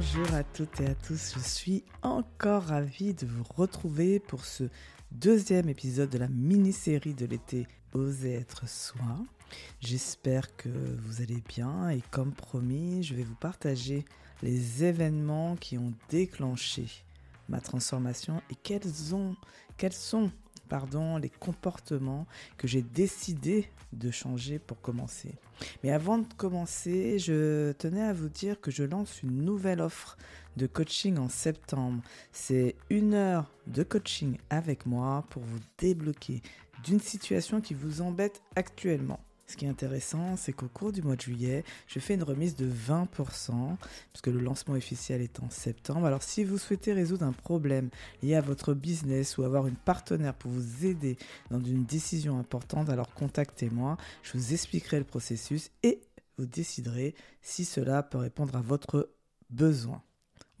Bonjour à toutes et à tous, je suis encore ravie de vous retrouver pour ce deuxième épisode de la mini-série de l'été Oser être soi. J'espère que vous allez bien et comme promis, je vais vous partager les événements qui ont déclenché ma transformation et quels, ont, quels sont les comportements que j'ai décidé de changer pour commencer. Mais avant de commencer, je tenais à vous dire que je lance une nouvelle offre de coaching en septembre. C'est une heure de coaching avec moi pour vous débloquer d'une situation qui vous embête actuellement. Ce qui est intéressant, c'est qu'au cours du mois de juillet, je fais une remise de 20%, puisque le lancement officiel est en septembre. Alors si vous souhaitez résoudre un problème lié à votre business ou avoir une partenaire pour vous aider dans une décision importante, alors contactez-moi, je vous expliquerai le processus et vous déciderez si cela peut répondre à votre besoin.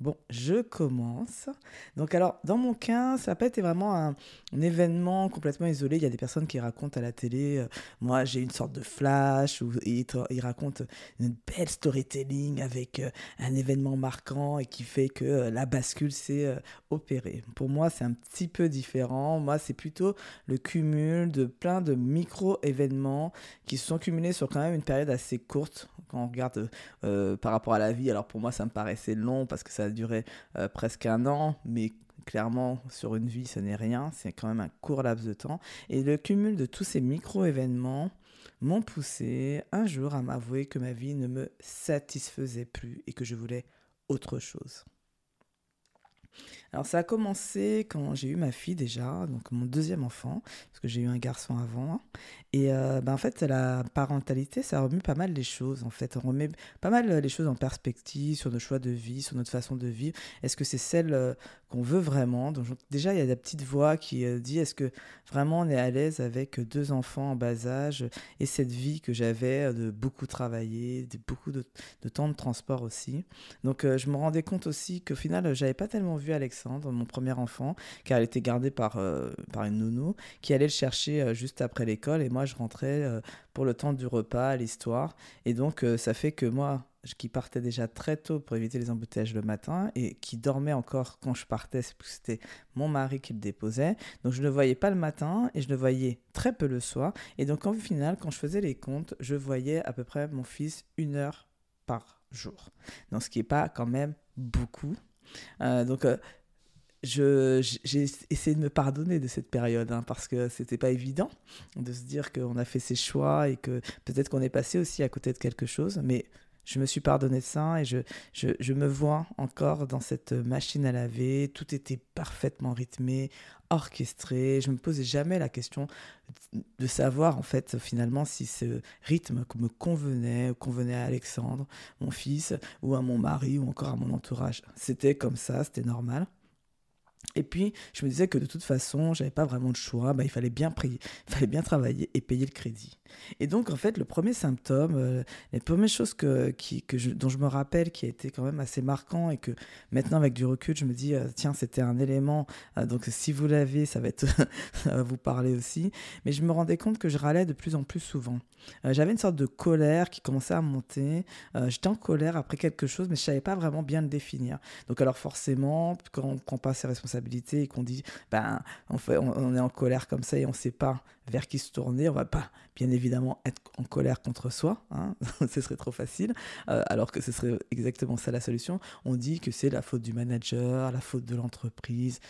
Bon, je commence. Donc alors, dans mon cas, ça n'a pas été vraiment un, événement complètement isolé. Il y a des personnes qui racontent à la télé, euh, moi j'ai une sorte de flash, ou ils, racontent une belle storytelling avec euh, un événement marquant et qui fait que euh, la bascule s'est opérée. Pour moi, c'est un petit peu différent. Moi, c'est plutôt le cumul de plein de micro-événements qui se sont cumulés sur quand même une période assez courte quand on regarde par rapport à la vie. Alors pour moi, ça me paraissait long parce que ça duré euh, presque un an, mais clairement, sur une vie, ce n'est rien. C'est quand même un court laps de temps. Et le cumul de tous ces micro-événements m'ont poussé un jour à m'avouer que ma vie ne me satisfaisait plus et que je voulais autre chose. Alors ça a commencé quand j'ai eu ma fille déjà, donc mon deuxième enfant, parce que j'ai eu un garçon avant. Et euh, ben en fait, la parentalité, ça remue pas mal les choses. En fait, on remet pas mal les choses en perspective sur nos choix de vie, sur notre façon de vivre. Est-ce que c'est celle euh, qu'on veut vraiment? Donc, Déjà, il y a la petite voix qui euh, dit est-ce que vraiment on est à l'aise avec deux enfants en bas âge et cette vie que j'avais de beaucoup travailler, de beaucoup de, de temps de transport aussi? Donc je me rendais compte aussi qu'au final, j'avais pas tellement vu Alexandre, mon premier enfant, car elle était gardée par, euh, par une nounou, qui allait le chercher euh, juste après l'école, et moi je rentrais euh, pour le temps du repas, l'histoire. Et donc ça fait que moi, qui partais déjà très tôt pour éviter les embouteillages le matin et qui dormait encore quand je partais, c'était mon mari qui le déposait. Donc je ne le voyais pas le matin et je le voyais très peu le soir. Et donc en final, quand je faisais les comptes, je voyais à peu près mon fils une heure par jour. Donc ce qui n'est pas quand même beaucoup. donc j'ai essayé de me pardonner de cette période hein, parce que c'était pas évident de se dire qu'on a fait ses choix et que peut-être qu'on est passé aussi à côté de quelque chose, mais je me suis pardonné ça et je, je, je, me vois encore dans cette machine à laver. Tout était parfaitement rythmé, orchestré. Je me posais jamais la question de savoir en fait finalement si ce rythme me convenait, convenait à Alexandre, mon fils, ou à mon mari, ou encore à mon entourage. C'était comme ça, c'était normal. Et puis, je me disais que de toute façon, j'avais pas vraiment de choix. Bah, il fallait bien fallait bien travailler et payer le crédit. Et donc, en fait, le premier symptôme, euh, les premières choses que, qui, que dont je me rappelle qui a été quand même assez marquant et que maintenant, avec du recul, je me dis, euh, tiens, c'était un élément. Euh, donc, si vous l'avez, ça va être, vous parler aussi. Mais je me rendais compte que je râlais de plus en plus souvent. J'avais une sorte de colère qui commençait à monter. J'étais en colère après quelque chose, mais je savais pas vraiment bien le définir. Donc, alors forcément, quand on prend pas ses responsabilités et qu'on dit, ben, on, fait, on, est en colère comme ça et on sait pas vers qui se tourner, on va pas, bien évidemment, être en colère contre soi, hein ce serait trop facile, euh, alors que ce serait exactement ça la solution. On dit que c'est la faute du manager, la faute de l'entreprise,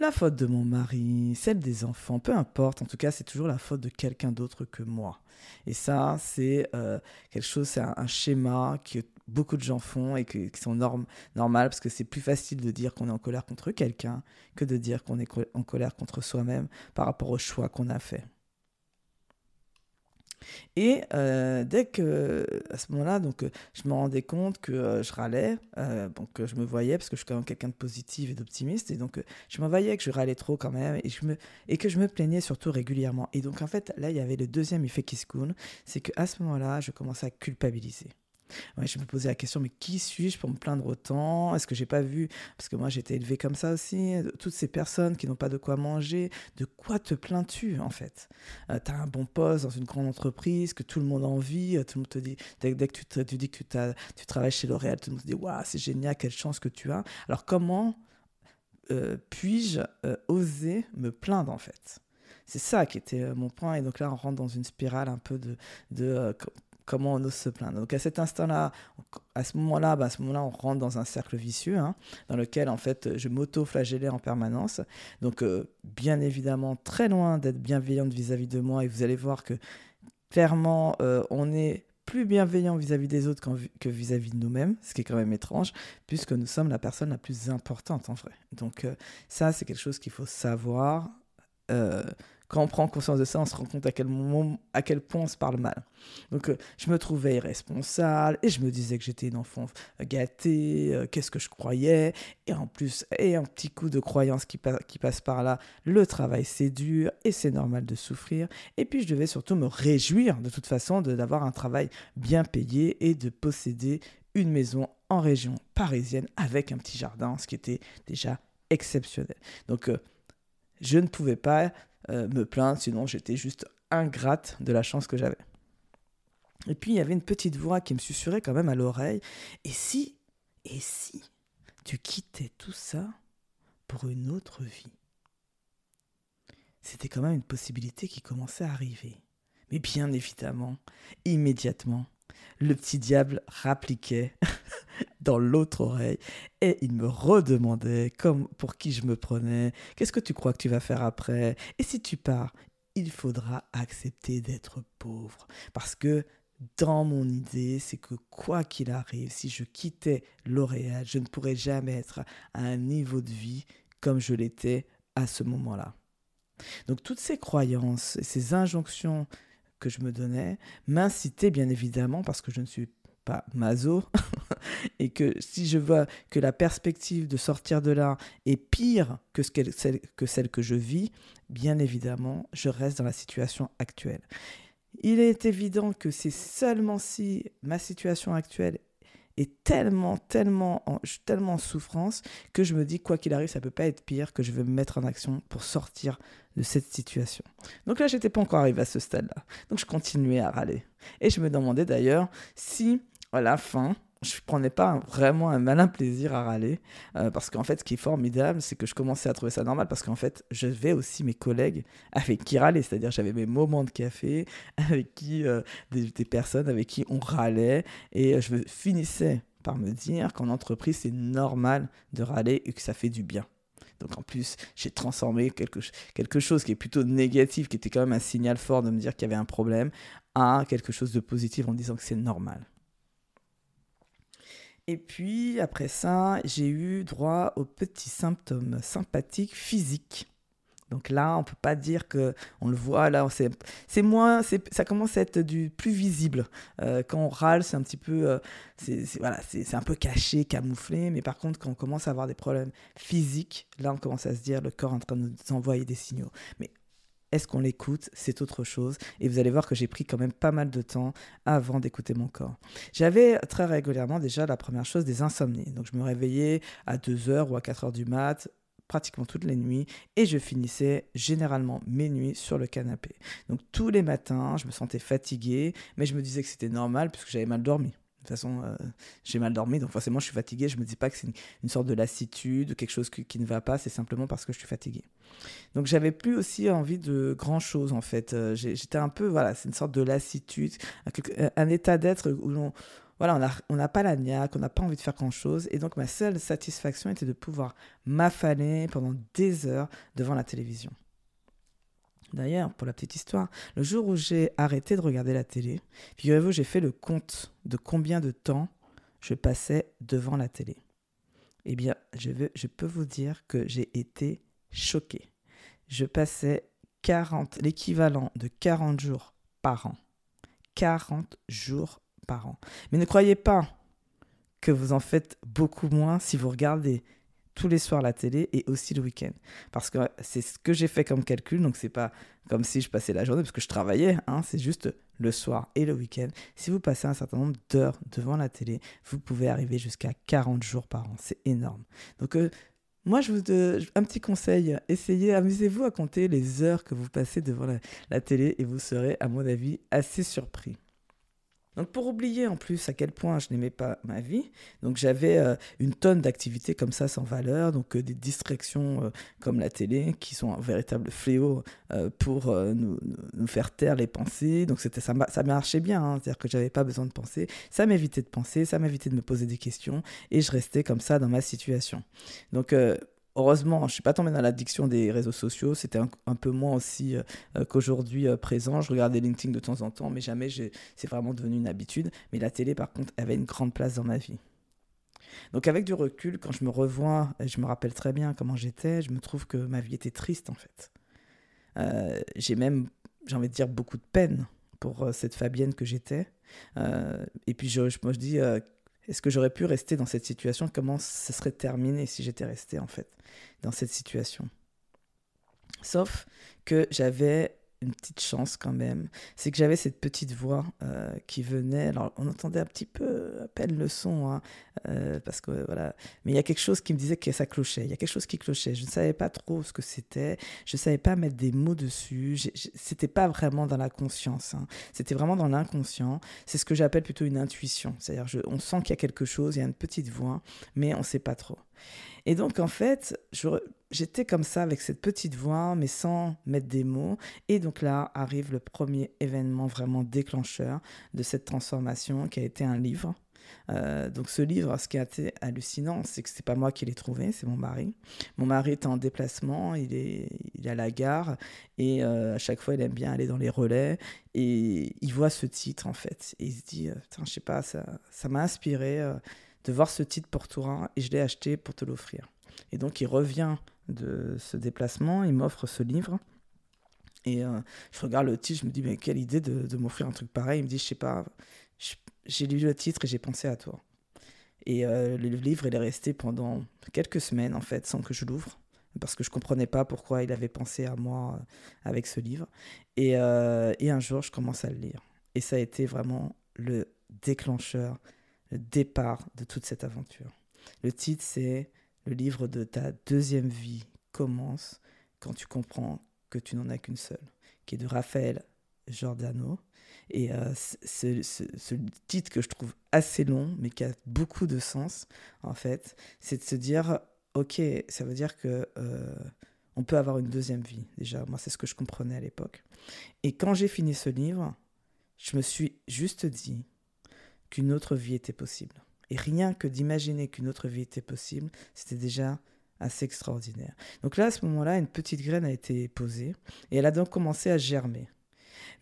la faute de mon mari, celle des enfants, peu importe, en tout cas, c'est toujours la faute de quelqu'un d'autre que moi. Et ça, c'est euh, quelque chose, c'est un, schéma que beaucoup de gens font et qui sont normes, normales parce que c'est plus facile de dire qu'on est en colère contre quelqu'un que de dire qu'on est en colère contre soi-même par rapport au choix qu'on a fait. Et euh, dès que, à ce moment-là, donc, euh, je me rendais compte que euh, je râlais, donc je me voyais, parce que je suis quand même quelqu'un de positif et d'optimiste, et donc je me voyais que je râlais trop quand même, et, et que je me plaignais surtout régulièrement. Et donc en fait, là, il y avait le deuxième effet qui se coule, c'est qu'à ce moment-là, je commençais à culpabiliser. Je me posais la question, mais qui suis-je pour me plaindre autant? Est-ce que j'ai pas vu? Parce que moi, été élevée comme ça aussi. Toutes ces personnes qui n'ont pas de quoi manger, de quoi te plains-tu en fait? Euh, Tu as un bon poste dans une grande entreprise que tout le monde envie. Tout le monde te dit, dès, que tu, te, dis que tu, tu travailles chez L'Oréal, tout le monde te dit, waouh, c'est génial, quelle chance que tu as. Alors comment euh, puis-je euh, oser me plaindre en fait? C'est ça qui était mon point. Et donc là, on rentre dans une spirale un peu de comment on ose se plaindre. Donc à cet instant-là, à ce moment-là, bah, à ce moment-là, on rentre dans un cercle vicieux, hein, dans lequel en fait je m'auto-flagellais en permanence. Donc euh, bien évidemment, très loin d'être bienveillante vis-à-vis de moi, et vous allez voir que clairement, euh, on est plus bienveillant vis-à-vis des autres que vis-à-vis de nous-mêmes, ce qui est quand même étrange, puisque nous sommes la personne la plus importante en vrai. Donc euh, ça, c'est quelque chose qu'il faut savoir quand on prend conscience de ça, on se rend compte à quel, moment, à quel point on se parle mal. Donc, euh, je me trouvais irresponsable et je me disais que j'étais une enfant gâtée, euh, qu'est-ce que je croyais? Et en plus, et un petit coup de croyance qui, qui passe par là, le travail c'est dur et c'est normal de souffrir. Et puis, je devais surtout me réjouir de toute façon d'avoir un travail bien payé et de posséder une maison en région parisienne avec un petit jardin, ce qui était déjà exceptionnel. Donc, euh, je ne pouvais pas euh, me plaindre, sinon j'étais juste ingrate de la chance que j'avais. Et puis il y avait une petite voix qui me susurrait quand même à l'oreille. Et si, et si tu quittais tout ça pour une autre vie? C'était quand même une possibilité qui commençait à arriver. Mais bien évidemment, immédiatement, le petit diable rappliquait dans l'autre oreille et il me redemandait comme pour qui je me prenais, qu'est-ce que tu crois que tu vas faire après? Et si tu pars, il faudra accepter d'être pauvre. Parce que dans mon idée, c'est que quoi qu'il arrive, si je quittais L'Oréal, je ne pourrais jamais être à un niveau de vie comme je l'étais à ce moment-là. Donc toutes ces croyances, ces injonctions que je me donnais m'incitaient bien évidemment, parce que je ne suis pas maso, et que si je vois que la perspective de sortir de là est pire que, ce celle, que celle que je vis, bien évidemment, je reste dans la situation actuelle. Il est évident que c'est seulement si ma situation actuelle est tellement, tellement en, tellement en souffrance que je me dis, quoi qu'il arrive, ça peut pas être pire, que je veux me mettre en action pour sortir de cette situation. Donc là, j'étais pas encore arrivé à ce stade-là. Donc je continuais à râler. Et je me demandais d'ailleurs si, à la fin, je prenais pas vraiment un malin plaisir à râler euh, parce qu'en fait ce qui est formidable c'est que je commençais à trouver ça normal parce qu'en fait je vais aussi mes collègues avec qui râler c'est-à-dire j'avais mes moments de café avec qui euh, des, personnes avec qui on râlait et je finissais par me dire qu'en entreprise c'est normal de râler et que ça fait du bien donc en plus, j'ai transformé quelque, quelque chose qui est plutôt négatif, qui était quand même un signal fort de me dire qu'il y avait un problème, à quelque chose de positif en disant que c'est normal. Et puis, après ça, j'ai eu droit aux petits symptômes sympathiques physiques. Donc là, on peut pas dire que on le voit là, c'est moins, ça commence à être du plus visible. Euh, quand on râle, c'est un petit peu, euh, c'est voilà, c'est un peu caché, camouflé. Mais par contre, quand on commence à avoir des problèmes physiques, là, on commence à se dire le corps est en train de nous envoyer des signaux. Mais est-ce qu'on l'écoute? C'est autre chose. Et vous allez voir que j'ai pris quand même pas mal de temps avant d'écouter mon corps. J'avais très régulièrement déjà la première chose des insomnies. Donc je me réveillais à 2h ou à 4h du mat pratiquement toutes les nuits et je finissais généralement mes nuits sur le canapé. Donc tous les matins, je me sentais fatigué, mais je me disais que c'était normal puisque j'avais mal dormi. De toute façon, euh, j'ai mal dormi, donc forcément, je suis fatigué. Je me dis pas que c'est une, sorte de lassitude, quelque chose qui, ne va pas. C'est simplement parce que je suis fatigué. Donc, j'avais plus aussi envie de grand chose en fait. Euh, j'étais un peu, voilà, c'est une sorte de lassitude, un, état d'être où on, n'a pas la niaque, on n'a pas envie de faire grand chose. Et donc, ma seule satisfaction était de pouvoir m'affaler pendant des heures devant la télévision. D'ailleurs, pour la petite histoire, le jour où j'ai arrêté de regarder la télé, figurez-vous, j'ai fait le compte de combien de temps je passais devant la télé. Eh bien, je, je peux vous dire que j'ai été choqué. Je passais 40, l'équivalent de 40 jours par an. 40 jours par an. Mais ne croyez pas que vous en faites beaucoup moins si vous regardez tous les soirs la télé et aussi le week-end. Parce que c'est ce que j'ai fait comme calcul, donc c'est pas comme si je passais la journée, parce que je travaillais, hein, c'est juste le soir et le week-end. Si vous passez un certain nombre d'heures devant la télé, vous pouvez arriver jusqu'à 40 jours par an. C'est énorme. Donc, euh, moi, je vous donne un petit conseil. Essayez, amusez-vous à compter les heures que vous passez devant la télé et vous serez, à mon avis, assez surpris. Donc pour oublier en plus à quel point je n'aimais pas ma vie, donc j'avais euh, une tonne d'activités comme ça sans valeur, donc euh, des distractions euh, comme la télé qui sont un véritable fléau pour nous, faire taire les pensées. Donc c'était ça, ça marchait bien, hein. c'est-à-dire que j'avais pas besoin de penser, ça m'évitait de penser, ça m'évitait de me poser des questions et je restais comme ça dans ma situation. Donc heureusement, je ne suis pas tombé dans l'addiction des réseaux sociaux. C'était un, peu moins aussi euh, euh, qu'aujourd'hui euh, présent. Je regardais LinkedIn de temps en temps, mais jamais c'est vraiment devenu une habitude. Mais la télé, par contre, avait une grande place dans ma vie. Donc avec du recul, quand je me revois, je me rappelle très bien comment j'étais, je me trouve que ma vie était triste en fait. j'ai même, j'ai envie de dire, beaucoup de peine pour cette Fabienne que j'étais. et puis je, je me dis, est-ce que j'aurais pu rester dans cette situation? Comment ce serait terminé si j'étais resté en fait dans cette situation? Sauf que j'avais une petite chance quand même, c'est que j'avais cette petite voix euh, qui venait. Alors, on entendait un petit peu à peine le son, hein, euh, parce que voilà. Mais il y a quelque chose qui me disait que ça clochait. Il y a quelque chose qui clochait. Je ne savais pas trop ce que c'était. Je ne savais pas mettre des mots dessus. C'était pas vraiment dans la conscience. Hein. C'était vraiment dans l'inconscient. C'est ce que j'appelle plutôt une intuition. C'est-à-dire, on sent qu'il y a quelque chose, il y a une petite voix, mais on ne sait pas trop. Et donc, en fait, j'étais comme ça avec cette petite voix, mais sans mettre des mots. Et donc là arrive le premier événement vraiment déclencheur de cette transformation qui a été un livre. Euh, donc ce livre, ce qui a été hallucinant, c'est que c'est pas moi qui l'ai trouvé, c'est mon mari. Mon mari est en déplacement, il est, à la gare et euh, à chaque fois il aime bien aller dans les relais et il voit ce titre en fait et il se dit, je sais pas, ça, ça m'a inspiré de voir ce titre pour Tourin et je l'ai acheté pour te l'offrir. Et donc il revient de ce déplacement, il m'offre ce livre. Et euh, je regarde le titre, je me dis, mais quelle idée de, m'offrir un truc pareil. Il me dit, je sais pas, j'ai lu le titre et j'ai pensé à toi. Et euh, le livre, il est resté pendant quelques semaines, en fait, sans que je l'ouvre, parce que je comprenais pas pourquoi il avait pensé à moi euh, avec ce livre. Et, et un jour, je commence à le lire. Et ça a été vraiment le déclencheur le départ de toute cette aventure. Le titre, c'est Le livre de ta deuxième vie commence quand tu comprends que tu n'en as qu'une seule, qui est de Raphaël Giordano. Et euh, ce, titre que je trouve assez long, mais qui a beaucoup de sens, en fait, c'est de se dire, ok, ça veut dire que euh, on peut avoir une deuxième vie. Déjà, moi, c'est ce que je comprenais à l'époque. Et quand j'ai fini ce livre, je me suis juste dit, qu'une autre vie était possible. Et rien que d'imaginer qu'une autre vie était possible, c'était déjà assez extraordinaire. Donc là, à ce moment-là, une petite graine a été posée et elle a donc commencé à germer.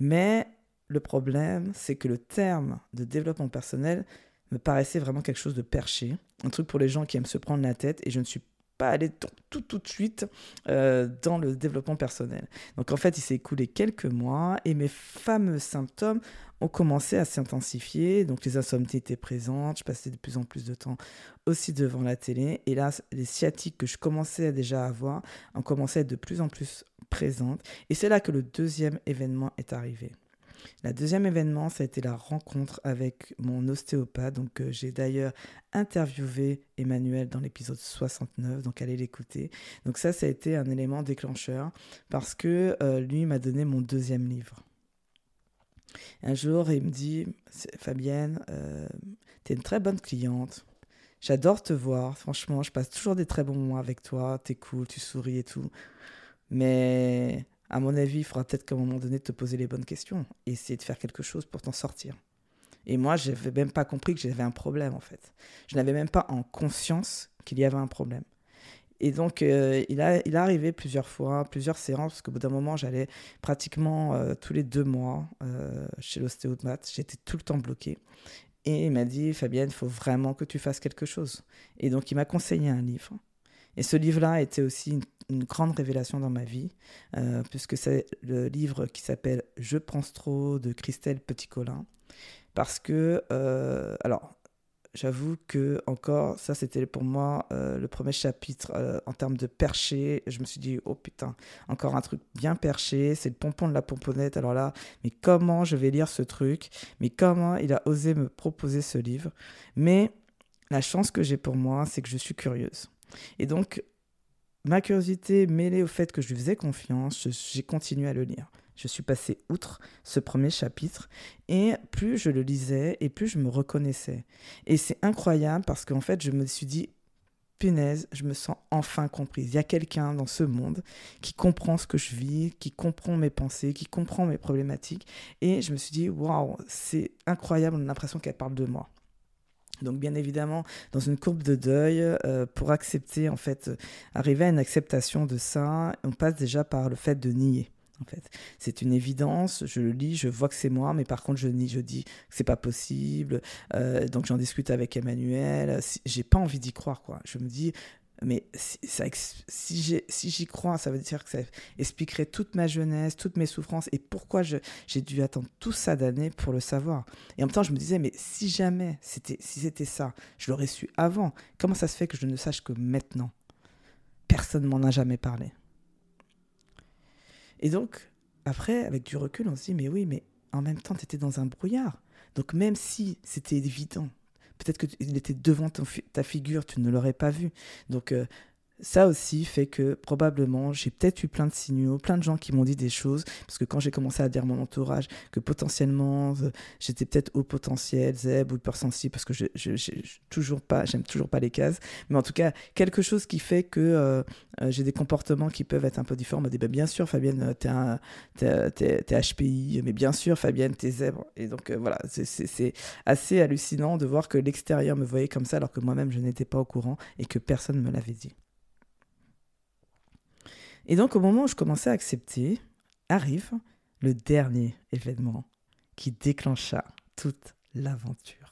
Mais le problème, c'est que le terme de développement personnel me paraissait vraiment quelque chose de perché, un truc pour les gens qui aiment se prendre la tête et je ne suis aller tout, tout, de suite euh, dans le développement personnel. Donc en fait, il s'est écoulé quelques mois et mes fameux symptômes ont commencé à s'intensifier. Donc les insomnies étaient présentes, je passais de plus en plus de temps aussi devant la télé. Et là, les sciatiques que je commençais déjà à avoir ont commencé à être de plus en plus présentes. Et c'est là que le deuxième événement est arrivé. La deuxième événement, ça a été la rencontre avec mon ostéopathe. Donc, euh, j'ai d'ailleurs interviewé Emmanuel dans l'épisode 69, donc allez l'écouter. Donc ça, ça a été un élément déclencheur parce que euh, lui m'a donné mon deuxième livre. Un jour, il me dit, Fabienne, euh, tu es une très bonne cliente. J'adore te voir, franchement, je passe toujours des très bons moments avec toi, tu es cool, tu souris et tout. Mais à mon avis, il faudra peut-être qu'à un moment donné te poser les bonnes questions et essayer de faire quelque chose pour t'en sortir. Et moi, je n'avais même pas compris que j'avais un problème en fait. Je n'avais même pas en conscience qu'il y avait un problème. Et donc, euh, il, a, il est arrivé plusieurs fois, plusieurs séances, parce qu'au bout d'un moment, j'allais pratiquement euh, tous les deux mois euh, chez l'ostéopathe. J'étais tout le temps bloqué. Et il m'a dit, Fabienne, il faut vraiment que tu fasses quelque chose. Et donc, il m'a conseillé un livre. Et ce livre-là été aussi une, grande révélation dans ma vie, euh, puisque c'est le livre qui s'appelle Je pense trop de Christelle Petit-Colin. Parce que, euh, alors, j'avoue que encore, ça c'était pour moi euh, le premier chapitre en termes de perché. Je me suis dit, oh putain, encore un truc bien perché, c'est le pompon de la pomponnette. Alors là, mais comment je vais lire ce truc? Mais comment il a osé me proposer ce livre? Mais la chance que j'ai pour moi, c'est que je suis curieuse. Et donc, ma curiosité mêlée au fait que je lui faisais confiance, j'ai continué à le lire. Je suis passé outre ce premier chapitre et plus je le lisais et plus je me reconnaissais. Et c'est incroyable parce qu'en fait, je me suis dit, punaise, je me sens enfin comprise. Il y a quelqu'un dans ce monde qui comprend ce que je vis, qui comprend mes pensées, qui comprend mes problématiques. Et je me suis dit, waouh, c'est incroyable, on a l'impression qu'elle parle de moi. Donc bien évidemment, dans une courbe de deuil, euh, pour accepter, en fait, arriver à une acceptation de ça, on passe déjà par le fait de nier en fait. C'est une évidence, je le lis, je vois que c'est moi, mais par contre je nie, je dis que c'est pas possible. Euh, donc j'en discute avec Emmanuel. J'ai pas envie d'y croire, quoi. Je me dis, mais si, j'y crois, ça veut dire que ça expliquerait toute ma jeunesse, toutes mes souffrances et pourquoi j'ai dû attendre tout ça d'années pour le savoir. Et en même temps, je me disais, mais si jamais c'était si c'était ça, je l'aurais su avant. Comment ça se fait que je ne sache que maintenant? Personne m'en a jamais parlé. Et donc, après, avec du recul, on se dit, mais oui, mais en même temps, tu étais dans un brouillard. Donc, même si c'était évident, peut-être qu'il était devant ta figure, tu ne l'aurais pas vu. Euh, ça aussi fait que probablement j'ai peut-être eu plein de signaux, plein de gens qui m'ont dit des choses, parce que quand j'ai commencé à dire à mon entourage que potentiellement euh, j'étais peut-être au potentiel, zeb ou hypersensible, parce que je, je, toujours pas, j'aime toujours pas les cases, mais en tout cas quelque chose qui fait que euh, euh, j'ai des comportements qui peuvent être un peu différents. On m'a dit bah, bien sûr Fabienne, t'es un, HPI, mais bien sûr Fabienne, t'es zèbre. Et donc voilà, c'est assez hallucinant de voir que l'extérieur me voyait comme ça alors que moi-même je n'étais pas au courant et que personne ne me l'avait dit. Et donc, au moment où je commençais à accepter, arrive le dernier événement qui déclencha toute l'aventure.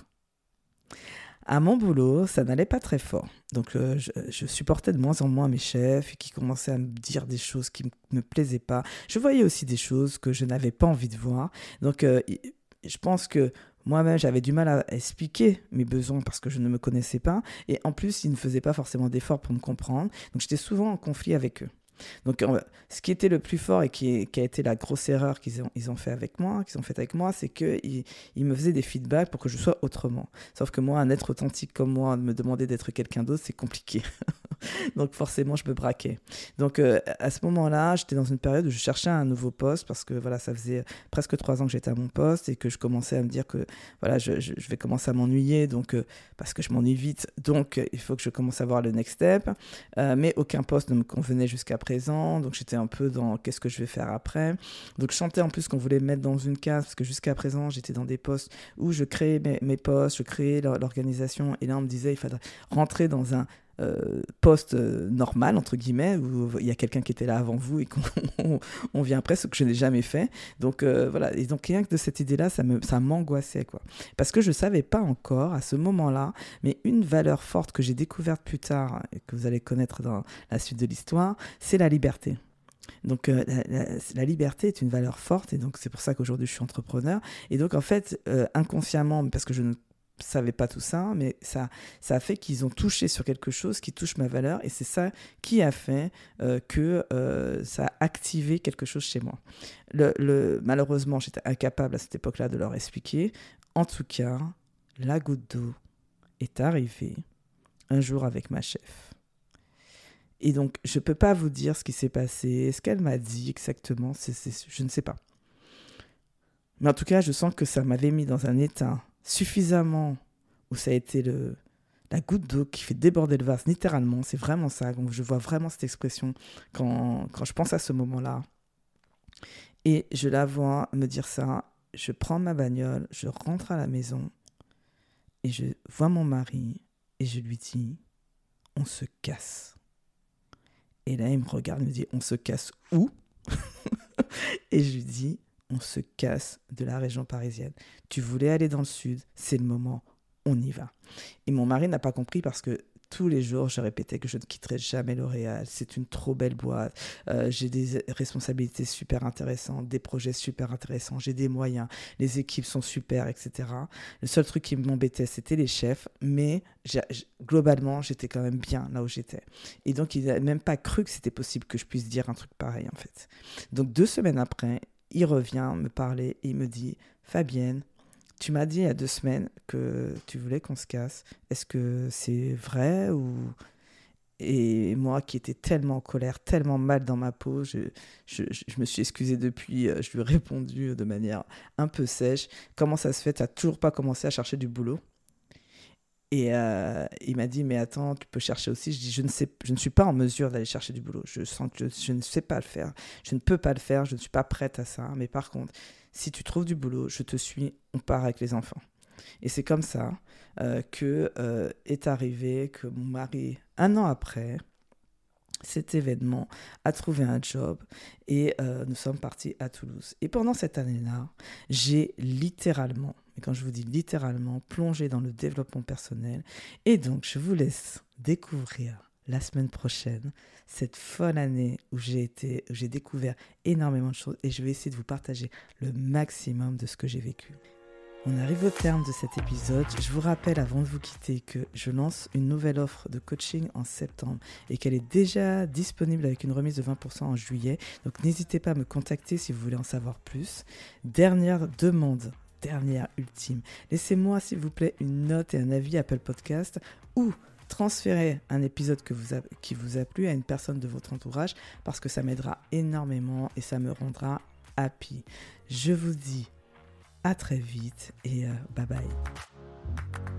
À mon boulot, ça n'allait pas très fort. Donc, euh, je, supportais de moins en moins mes chefs qui commençaient à me dire des choses qui ne me plaisaient pas. Je voyais aussi des choses que je n'avais pas envie de voir. Donc, euh, je pense que moi-même, j'avais du mal à expliquer mes besoins parce que je ne me connaissais pas. Et en plus, ils ne faisaient pas forcément d'efforts pour me comprendre. Donc, j'étais souvent en conflit avec eux. Donc, ce qui était le plus fort et qui, a été la grosse erreur qu'ils ont, ils fait avec moi, qu'ils ont fait avec moi, c'est qu'ils ils me faisaient des feedbacks pour que je sois autrement. Sauf que moi, un être authentique comme moi, me demander d'être quelqu'un d'autre, c'est compliqué. Donc, forcément, je me braquais. Donc, euh, à ce moment-là, j'étais dans une période où je cherchais un nouveau poste parce que voilà, ça faisait presque trois ans que j'étais à mon poste et que je commençais à me dire que voilà, je, vais commencer à m'ennuyer. Donc, euh, parce que je m'ennuie vite, donc il faut que je commence à voir le next step. Euh, mais aucun poste ne me convenait jusqu'à présent donc j'étais un peu dans qu'est-ce que je vais faire après? Donc je chantais en plus qu'on voulait me mettre dans une case, parce que jusqu'à présent j'étais dans des postes où je créais mes, postes, je créais l'organisation, et là on me disait il fallait rentrer dans un euh, poste euh, normal, entre guillemets, où il y a quelqu'un qui était là avant vous et qu'on on vient après, ce que je n'ai jamais fait. Donc euh, voilà, et donc rien que de cette idée-là, ça m'angoissait, ça quoi. Parce que je ne savais pas encore à ce moment-là, mais une valeur forte que j'ai découverte plus tard, et que vous allez connaître dans la suite de l'histoire, c'est la liberté. Donc la, la, liberté est une valeur forte et donc c'est pour ça qu'aujourd'hui je suis entrepreneur. Et donc en fait, inconsciemment, parce que je ne savais pas tout ça, mais ça, ça a fait qu'ils ont touché sur quelque chose qui touche ma valeur et c'est ça qui a fait euh, que euh, ça a activé quelque chose chez moi. Le, malheureusement, j'étais incapable à cette époque-là de leur expliquer. En tout cas, la goutte d'eau est arrivée un jour avec ma chef. Et donc, je ne peux pas vous dire ce qui s'est passé, ce qu'elle m'a dit exactement, je ne sais pas. Mais en tout cas, je sens que ça m'avait mis dans un état suffisamment où ça a été le, la goutte d'eau qui fait déborder le vase, littéralement. C'est vraiment ça. Donc je vois vraiment cette expression quand, quand je pense à ce moment-là. Et je la vois me dire ça. Je prends ma bagnole, je rentre à la maison et je vois mon mari et je lui dis on se casse. Et là, il me regarde, il me dit on se casse où? Et je lui dis on se casse de la région parisienne. Tu voulais aller dans le sud, c'est le moment, on y va. Et mon mari n'a pas compris parce que tous les jours, je répétais que je ne quitterais jamais L'Oréal. C'est une trop belle boîte. Euh, j'ai des responsabilités super intéressantes, des projets super intéressants, j'ai des moyens, les équipes sont super, etc. Le seul truc qui m'embêtait, c'était les chefs, mais globalement, j'étais quand même bien là où j'étais. Et donc, il n'a même pas cru que c'était possible que je puisse dire un truc pareil, en fait. Donc, deux semaines après, il revient me parler et il me dit Fabienne, tu m'as dit il y a deux semaines que tu voulais qu'on se casse. Est-ce que c'est vrai ou? Et moi qui étais tellement en colère, tellement mal dans ma peau, je, me suis excusée depuis, euh, je lui ai répondu de manière un peu sèche. Comment ça se fait? Tu n'as toujours pas commencé à chercher du boulot? Et euh, il m'a dit, mais attends, tu peux chercher aussi. Je dis, je ne, sais, je ne suis pas en mesure d'aller chercher du boulot. Je sens que je, ne sais pas le faire. Je ne peux pas le faire. Je ne suis pas prête à ça. Mais par contre, si tu trouves du boulot, je te suis. On part avec les enfants. Et c'est comme ça euh, que euh, est arrivé que mon mari, un an après, cet événement, a trouvé un job et nous sommes partis à Toulouse. Et pendant cette année-là, j'ai littéralement quand je vous dis littéralement, plonger dans le développement personnel. Et donc, je vous laisse découvrir la semaine prochaine cette folle année où j'ai été, j'ai découvert énormément de choses et je vais essayer de vous partager le maximum de ce que j'ai vécu. On arrive au terme de cet épisode. Je vous rappelle avant de vous quitter que je lance une nouvelle offre de coaching en septembre et qu'elle est déjà disponible avec une remise de 20% en juillet. Donc n'hésitez pas à me contacter si vous voulez en savoir plus. Dernière demande, dernière ultime. Laissez-moi, s'il vous plaît, une note et un avis Apple Podcast ou transférez un épisode que vous qui vous a plu à une personne de votre entourage parce que ça m'aidera énormément et ça me rendra happy. Je vous dis à très vite et euh, bye bye.